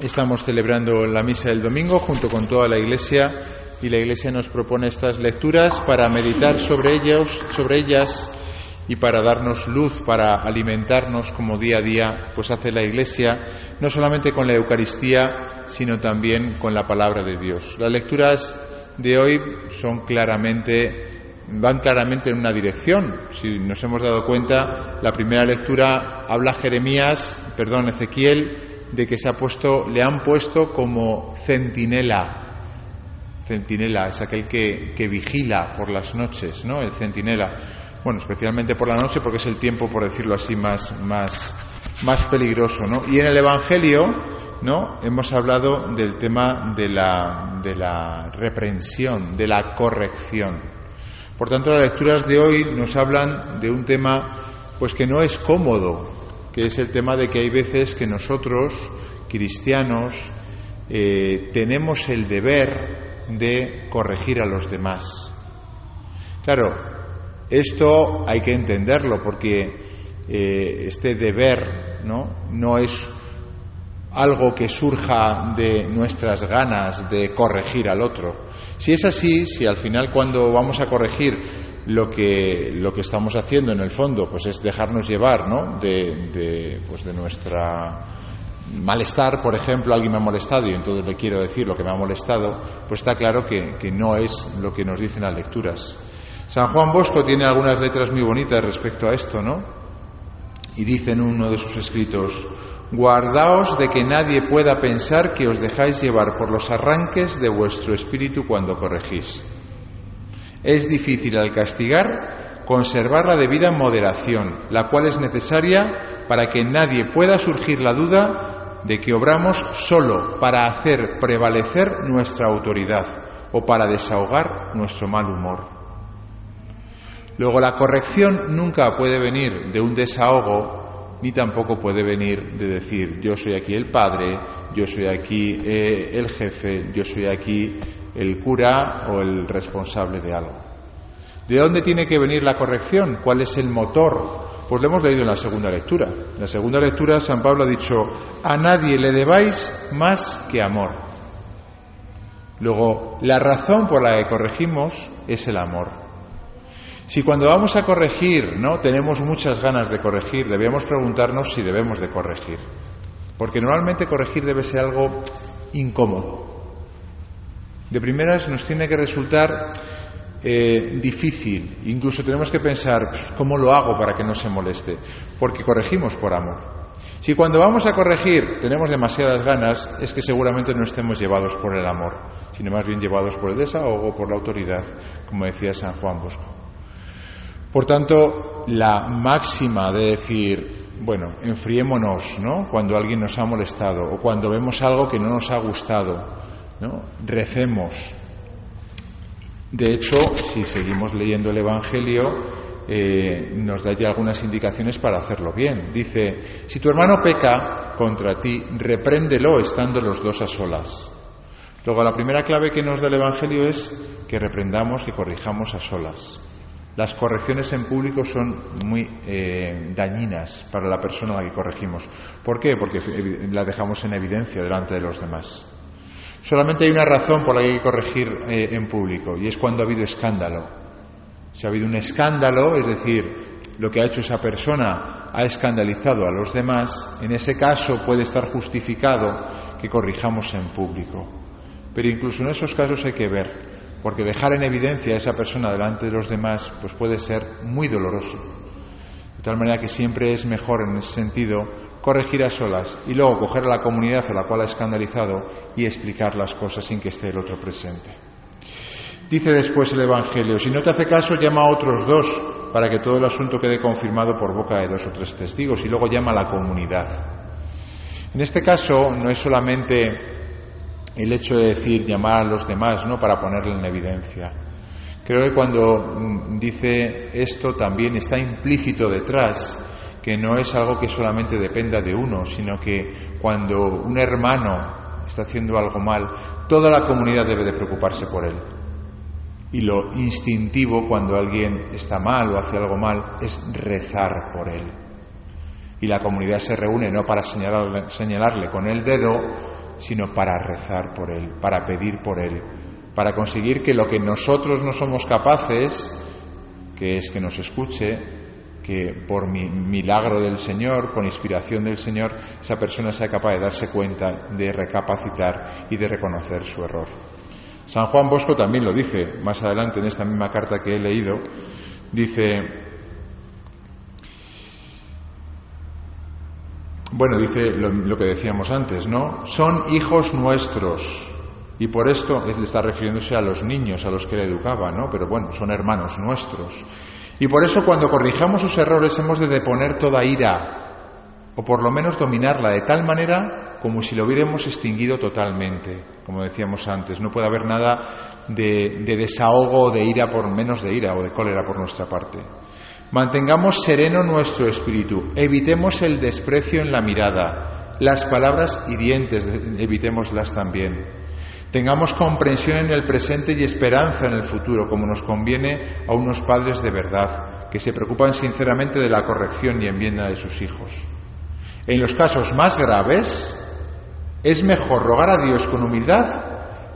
Estamos celebrando la misa del domingo junto con toda la Iglesia y la Iglesia nos propone estas lecturas para meditar sobre ellas, sobre ellas y para darnos luz, para alimentarnos como día a día, pues hace la Iglesia, no solamente con la Eucaristía, sino también con la palabra de Dios. Las lecturas de hoy son claramente van claramente en una dirección. Si nos hemos dado cuenta, la primera lectura habla Jeremías, perdón, Ezequiel, de que se ha puesto, le han puesto como centinela. Centinela es aquel que, que vigila por las noches, ¿no? El centinela. Bueno, especialmente por la noche porque es el tiempo, por decirlo así, más, más, más peligroso, ¿no? Y en el Evangelio, ¿no? Hemos hablado del tema de la, de la reprensión, de la corrección. Por tanto, las lecturas de hoy nos hablan de un tema pues que no es cómodo, que es el tema de que hay veces que nosotros, cristianos, eh, tenemos el deber de corregir a los demás. Claro, esto hay que entenderlo porque eh, este deber ¿no? no es algo que surja de nuestras ganas de corregir al otro. Si es así, si al final cuando vamos a corregir lo que, lo que estamos haciendo en el fondo pues es dejarnos llevar ¿no? de, pues de nuestra malestar, por ejemplo, alguien me ha molestado y entonces le quiero decir lo que me ha molestado, pues está claro que, que no es lo que nos dicen las lecturas. San Juan Bosco tiene algunas letras muy bonitas respecto a esto, ¿no? Y dice en uno de sus escritos, Guardaos de que nadie pueda pensar que os dejáis llevar por los arranques de vuestro espíritu cuando corregís. Es difícil al castigar conservar la debida moderación, la cual es necesaria para que nadie pueda surgir la duda de que obramos solo para hacer prevalecer nuestra autoridad o para desahogar nuestro mal humor. Luego, la corrección nunca puede venir de un desahogo ni tampoco puede venir de decir yo soy aquí el padre, yo soy aquí eh, el jefe, yo soy aquí el cura o el responsable de algo. ¿De dónde tiene que venir la corrección? ¿Cuál es el motor? Pues lo hemos leído en la segunda lectura. En la segunda lectura San Pablo ha dicho, a nadie le debáis más que amor. Luego, la razón por la que corregimos es el amor. Si cuando vamos a corregir, ¿no? Tenemos muchas ganas de corregir, debemos preguntarnos si debemos de corregir. Porque normalmente corregir debe ser algo incómodo. De primeras nos tiene que resultar eh, difícil. Incluso tenemos que pensar cómo lo hago para que no se moleste. Porque corregimos por amor. Si cuando vamos a corregir tenemos demasiadas ganas, es que seguramente no estemos llevados por el amor, sino más bien llevados por el desahogo, por la autoridad, como decía San Juan Bosco. Por tanto, la máxima de decir, bueno, enfriémonos, ¿no? Cuando alguien nos ha molestado o cuando vemos algo que no nos ha gustado, ¿no? Recemos. De hecho, si seguimos leyendo el Evangelio, eh, nos da ya algunas indicaciones para hacerlo bien. Dice, si tu hermano peca contra ti, repréndelo estando los dos a solas. Luego, la primera clave que nos da el Evangelio es que reprendamos, y corrijamos a solas. Las correcciones en público son muy eh, dañinas para la persona a la que corregimos. ¿Por qué? Porque la dejamos en evidencia delante de los demás. Solamente hay una razón por la que hay que corregir eh, en público y es cuando ha habido escándalo. Si ha habido un escándalo, es decir, lo que ha hecho esa persona ha escandalizado a los demás, en ese caso puede estar justificado que corrijamos en público. Pero incluso en esos casos hay que ver porque dejar en evidencia a esa persona delante de los demás pues puede ser muy doloroso. De tal manera que siempre es mejor en ese sentido corregir a solas y luego coger a la comunidad a la cual ha escandalizado y explicar las cosas sin que esté el otro presente. Dice después el Evangelio, si no te hace caso, llama a otros dos para que todo el asunto quede confirmado por boca de dos o tres testigos y luego llama a la comunidad. En este caso no es solamente el hecho de decir llamar a los demás, ¿no? Para ponerle en evidencia. Creo que cuando mm, dice esto también está implícito detrás que no es algo que solamente dependa de uno, sino que cuando un hermano está haciendo algo mal, toda la comunidad debe de preocuparse por él. Y lo instintivo cuando alguien está mal o hace algo mal es rezar por él. Y la comunidad se reúne no para señalarle, señalarle con el dedo, sino para rezar por él, para pedir por él, para conseguir que lo que nosotros no somos capaces, que es que nos escuche, que por milagro del Señor, con inspiración del Señor, esa persona sea capaz de darse cuenta, de recapacitar y de reconocer su error. San Juan Bosco también lo dice más adelante en esta misma carta que he leído, dice, bueno, dice lo, que decíamos antes, ¿no? Son hijos nuestros. Y por esto él está refiriéndose a los niños, a los que le educaba, ¿no? Pero bueno, son hermanos nuestros. Y por eso cuando corrijamos sus errores hemos de deponer toda ira, o por lo menos dominarla de tal manera como si lo hubiéramos extinguido totalmente, como decíamos antes. No puede haber nada de, de desahogo o de ira por menos de ira o de cólera por nuestra parte. Mantengamos sereno nuestro espíritu, evitemos el desprecio en la mirada, las palabras hirientes, evitémoslas también. Tengamos comprensión en el presente y esperanza en el futuro, como nos conviene a unos padres de verdad, que se preocupan sinceramente de la corrección y enmienda de sus hijos. En los casos más graves, es mejor rogar a Dios con humildad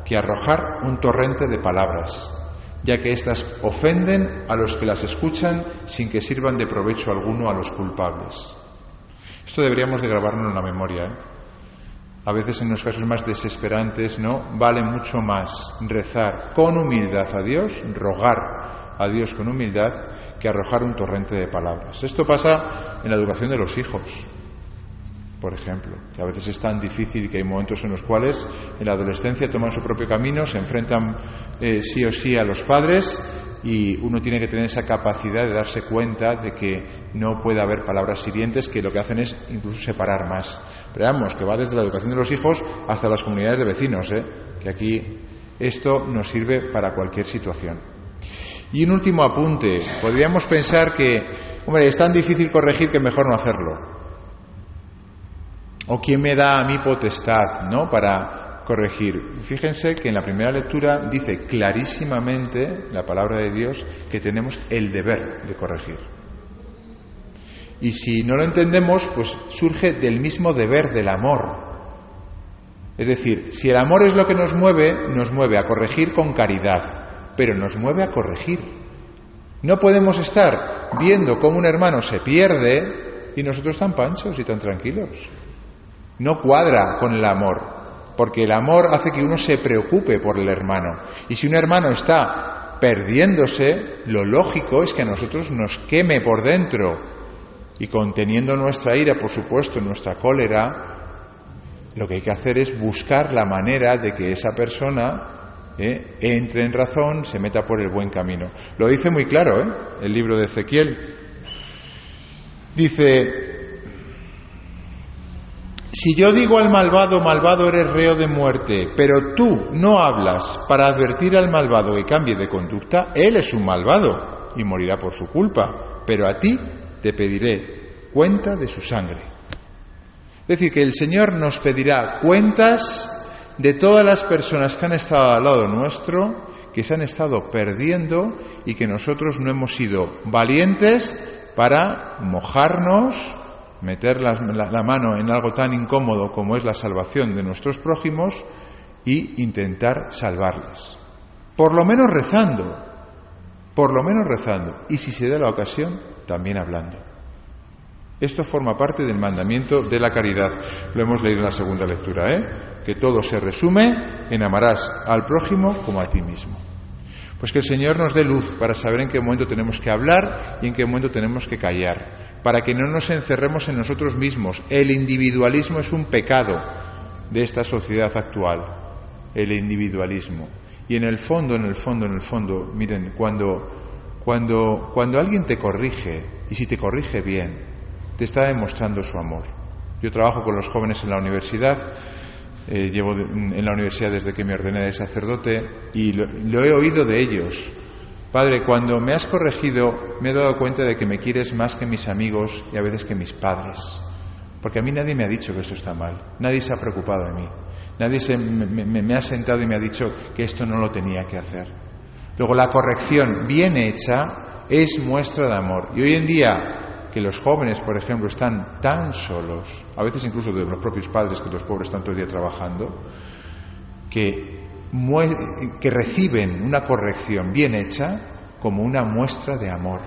que arrojar un torrente de palabras, ya que éstas ofenden a los que las escuchan sin que sirvan de provecho alguno a los culpables. Esto deberíamos de grabarnos en la memoria. ¿eh? A veces en los casos más desesperantes, ¿no? Vale mucho más rezar con humildad a Dios, rogar a Dios con humildad, que arrojar un torrente de palabras. Esto pasa en la educación de los hijos, por ejemplo, que a veces es tan difícil que hay momentos en los cuales en la adolescencia toman su propio camino, se enfrentan eh, sí o sí a los padres y uno tiene que tener esa capacidad de darse cuenta de que no puede haber palabras hirientes que lo que hacen es incluso separar más. Pero que va desde la educación de los hijos hasta las comunidades de vecinos, ¿eh? que aquí esto nos sirve para cualquier situación. Y un último apunte. Podríamos pensar que, hombre, es tan difícil corregir que mejor no hacerlo. ¿O quién me da a mí potestad, ¿no? Para corregir. Fíjense que en la primera lectura dice clarísimamente la palabra de Dios que tenemos el deber de corregir. Y si no lo entendemos, pues surge del mismo deber del amor. Es decir, si el amor es lo que nos mueve, nos mueve a corregir con caridad, pero nos mueve a corregir. No podemos estar viendo cómo un hermano se pierde y nosotros tan panchos y tan tranquilos. No cuadra con el amor, porque el amor hace que uno se preocupe por el hermano. Y si un hermano está perdiéndose, lo lógico es que a nosotros nos queme por dentro y conteniendo nuestra ira, por supuesto, nuestra cólera, lo que hay que hacer es buscar la manera de que esa persona eh, entre en razón, se meta por el buen camino. Lo dice muy claro ¿eh? el libro de Ezequiel. Dice, si yo digo al malvado, malvado eres reo de muerte, pero tú no hablas para advertir al malvado que cambie de conducta, él es un malvado y morirá por su culpa, pero a ti te pediré cuenta de su sangre. Es decir, que el Señor nos pedirá cuentas de todas las personas que han estado al lado nuestro, que se han estado perdiendo y que nosotros no hemos sido valientes para mojarnos, meter la, la, mano en algo tan incómodo como es la salvación de nuestros prójimos y intentar salvarles. Por lo menos rezando, por lo menos rezando. Y si se da la ocasión, también hablando. Esto forma parte del mandamiento de la caridad. Lo hemos leído en la segunda lectura, ¿eh? Que todo se resume en amarás al prójimo como a ti mismo. Pues que el Señor nos dé luz para saber en qué momento tenemos que hablar y en qué momento tenemos que callar, para que no nos encerremos en nosotros mismos. El individualismo es un pecado de esta sociedad actual, el individualismo. Y en el fondo, en el fondo, en el fondo, miren, cuando cuando, cuando alguien te corrige, y si te corrige bien, te está demostrando su amor. Yo trabajo con los jóvenes en la universidad, eh, llevo en la universidad desde que me ordené de sacerdote y lo, he oído de ellos. Padre, cuando me has corregido me he dado cuenta de que me quieres más que mis amigos y a veces que mis padres. Porque a mí nadie me ha dicho que esto está mal, nadie se ha preocupado de mí, nadie se, me ha sentado y me ha dicho que esto no lo tenía que hacer. Luego la corrección bien hecha es muestra de amor. Y hoy en día que los jóvenes, por ejemplo, están tan solos, a veces incluso de los propios padres, que los pobres están todo el día trabajando, que, que reciben una corrección bien hecha como una muestra de amor.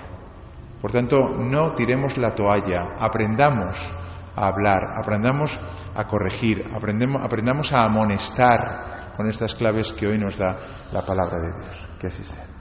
Por tanto, no tiremos la toalla, aprendamos a hablar, aprendamos a corregir, aprendemos, aprendamos a amonestar con estas claves que hoy nos da la palabra de Dios. Que así sea.